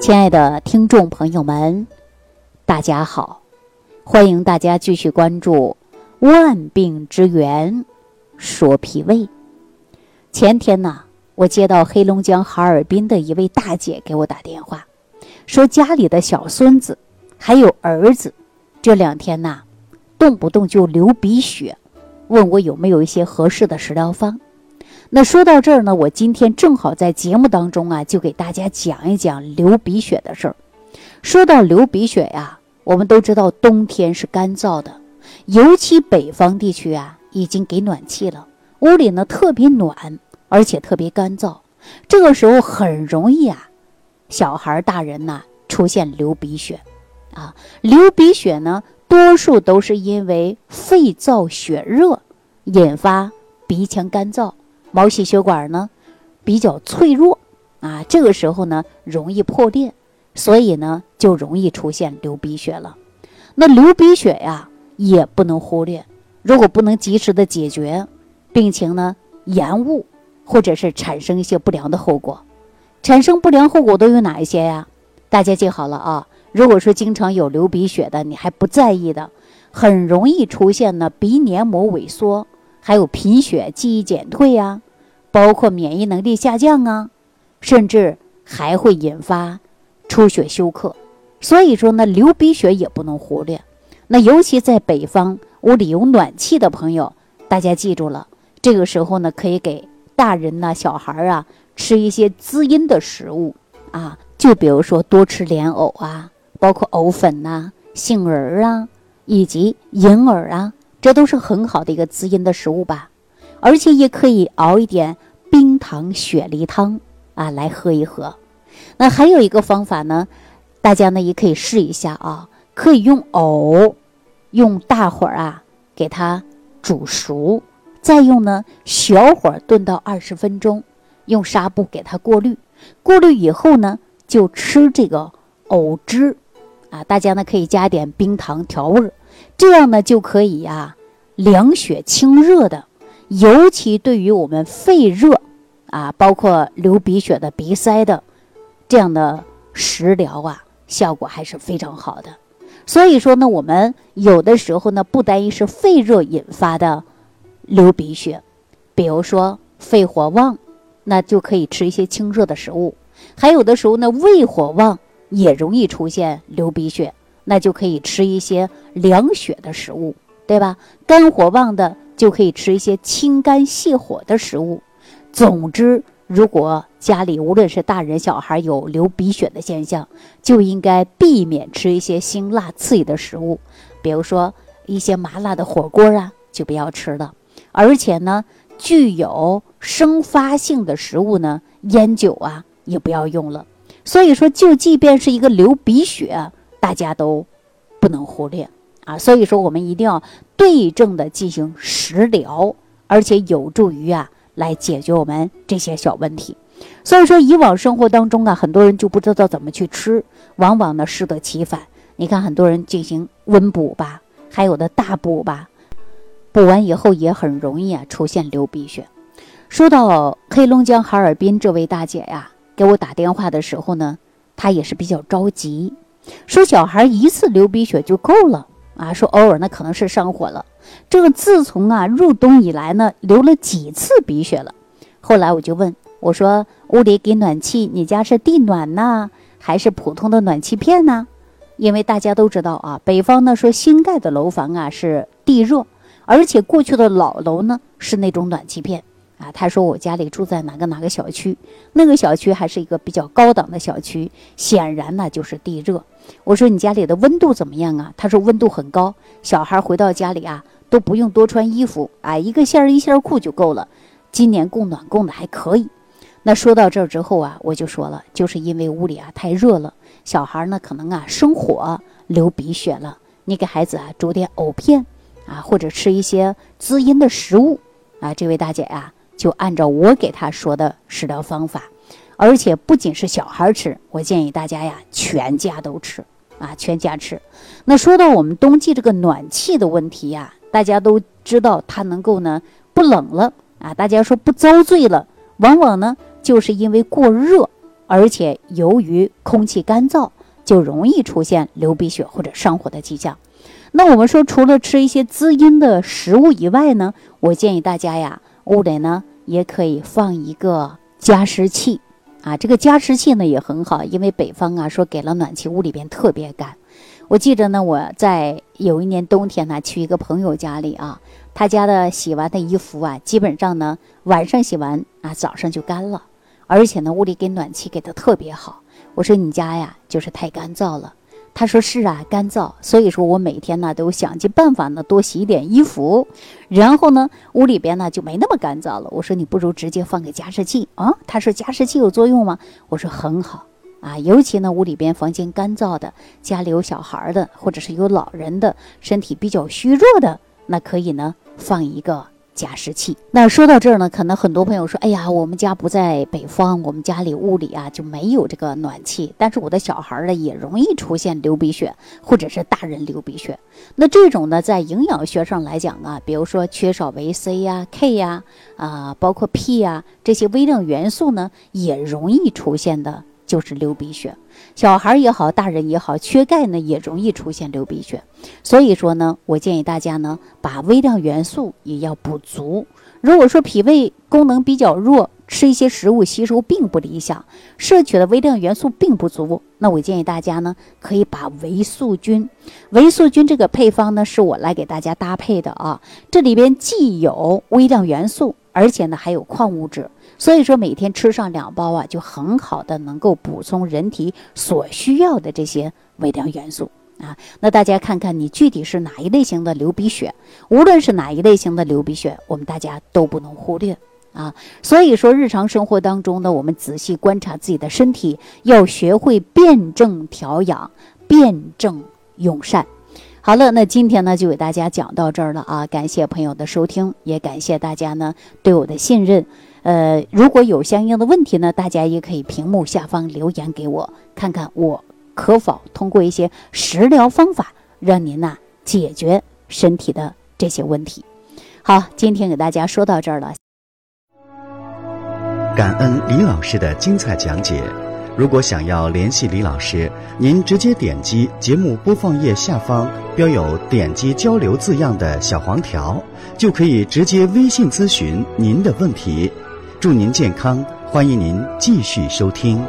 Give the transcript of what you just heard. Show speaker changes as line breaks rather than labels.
亲爱的听众朋友们，大家好！欢迎大家继续关注《万病之源说脾胃》。前天呢，我接到黑龙江哈尔滨的一位大姐给我打电话，说家里的小孙子还有儿子这两天呐，动不动就流鼻血，问我有没有一些合适的食疗方。那说到这儿呢，我今天正好在节目当中啊，就给大家讲一讲流鼻血的事儿。说到流鼻血呀，我们都知道冬天是干燥的，尤其北方地区啊，已经给暖气了，屋里呢特别暖，而且特别干燥，这个时候很容易啊，小孩、大人呐出现流鼻血，啊，流鼻血呢，多数都是因为肺燥血热引发鼻腔干燥。毛细血管呢比较脆弱啊，这个时候呢容易破裂，所以呢就容易出现流鼻血了。那流鼻血呀也不能忽略，如果不能及时的解决，病情呢延误，或者是产生一些不良的后果。产生不良后果都有哪一些呀？大家记好了啊！如果说经常有流鼻血的，你还不在意的，很容易出现呢鼻黏膜萎缩。还有贫血、记忆减退呀，包括免疫能力下降啊，甚至还会引发出血休克。所以说呢，流鼻血也不能忽略。那尤其在北方屋里有暖气的朋友，大家记住了，这个时候呢，可以给大人呐、小孩啊吃一些滋阴的食物啊，就比如说多吃莲藕啊，包括藕粉呐、杏仁啊，以及银耳啊。这都是很好的一个滋阴的食物吧，而且也可以熬一点冰糖雪梨汤啊来喝一喝。那还有一个方法呢，大家呢也可以试一下啊，可以用藕用大火啊给它煮熟，再用呢小火炖到二十分钟，用纱布给它过滤，过滤以后呢就吃这个藕汁啊，大家呢可以加点冰糖调味儿。这样呢就可以呀，凉血清热的，尤其对于我们肺热啊，包括流鼻血的、鼻塞的，这样的食疗啊，效果还是非常好的。所以说呢，我们有的时候呢，不单一是肺热引发的流鼻血，比如说肺火旺，那就可以吃一些清热的食物；还有的时候呢，胃火旺也容易出现流鼻血。那就可以吃一些凉血的食物，对吧？肝火旺的就可以吃一些清肝泻火的食物。总之，如果家里无论是大人小孩有流鼻血的现象，就应该避免吃一些辛辣刺激的食物，比如说一些麻辣的火锅啊，就不要吃了。而且呢，具有生发性的食物呢，烟酒啊也不要用了。所以说，就即便是一个流鼻血。大家都不能忽略啊，所以说我们一定要对症的进行食疗，而且有助于啊来解决我们这些小问题。所以说以往生活当中啊，很多人就不知道怎么去吃，往往呢适得其反。你看很多人进行温补吧，还有的大补吧，补完以后也很容易啊出现流鼻血。说到黑龙江哈尔滨这位大姐呀，给我打电话的时候呢，她也是比较着急。说小孩一次流鼻血就够了啊！说偶尔那可能是上火了。这个自从啊入冬以来呢，流了几次鼻血了。后来我就问我说：“屋里给暖气，你家是地暖呢，还是普通的暖气片呢？”因为大家都知道啊，北方呢说新盖的楼房啊是地热，而且过去的老楼呢是那种暖气片。啊，他说我家里住在哪个哪个小区，那个小区还是一个比较高档的小区，显然呢就是地热。我说你家里的温度怎么样啊？他说温度很高，小孩回到家里啊都不用多穿衣服，啊一个线儿一线裤就够了。今年供暖供的还可以。那说到这儿之后啊，我就说了，就是因为屋里啊太热了，小孩呢可能啊生火流鼻血了。你给孩子啊煮点藕片啊，或者吃一些滋阴的食物啊。这位大姐呀。就按照我给他说的食疗方法，而且不仅是小孩吃，我建议大家呀，全家都吃啊，全家吃。那说到我们冬季这个暖气的问题呀，大家都知道它能够呢不冷了啊，大家说不遭罪了，往往呢就是因为过热而且由于空气干燥，就容易出现流鼻血或者上火的迹象。那我们说，除了吃一些滋阴的食物以外呢，我建议大家呀，屋里呢也可以放一个加湿器，啊，这个加湿器呢也很好，因为北方啊说给了暖气，屋里边特别干。我记得呢，我在有一年冬天呢去一个朋友家里啊，他家的洗完的衣服啊，基本上呢晚上洗完啊，早上就干了，而且呢屋里给暖气给的特别好。我说你家呀就是太干燥了。他说是啊，干燥，所以说我每天呢都想尽办法呢多洗一点衣服，然后呢屋里边呢就没那么干燥了。我说你不如直接放个加湿器啊。他说加湿器有作用吗？我说很好啊，尤其呢屋里边房间干燥的，家里有小孩的，或者是有老人的，身体比较虚弱的，那可以呢放一个。加湿器。那说到这儿呢，可能很多朋友说：“哎呀，我们家不在北方，我们家里屋里啊就没有这个暖气。但是我的小孩呢也容易出现流鼻血，或者是大人流鼻血。那这种呢，在营养学上来讲啊，比如说缺少维 C 呀、K 呀啊，包括 P 呀这些微量元素呢，也容易出现的。”就是流鼻血，小孩也好，大人也好，缺钙呢也容易出现流鼻血。所以说呢，我建议大家呢，把微量元素也要补足。如果说脾胃功能比较弱，吃一些食物吸收并不理想，摄取的微量元素并不足，那我建议大家呢，可以把维素菌，维素菌这个配方呢，是我来给大家搭配的啊。这里边既有微量元素，而且呢还有矿物质。所以说，每天吃上两包啊，就很好的能够补充人体所需要的这些微量元素啊。那大家看看，你具体是哪一类型的流鼻血？无论是哪一类型的流鼻血，我们大家都不能忽略啊。所以说，日常生活当中呢，我们仔细观察自己的身体，要学会辩证调养，辩证用膳。好了，那今天呢，就给大家讲到这儿了啊。感谢朋友的收听，也感谢大家呢对我的信任。呃，如果有相应的问题呢，大家也可以屏幕下方留言给我，看看我可否通过一些食疗方法，让您呐解决身体的这些问题。好，今天给大家说到这儿了。
感恩李老师的精彩讲解。如果想要联系李老师，您直接点击节目播放页下方标有“点击交流”字样的小黄条，就可以直接微信咨询您的问题。祝您健康，欢迎您继续收听。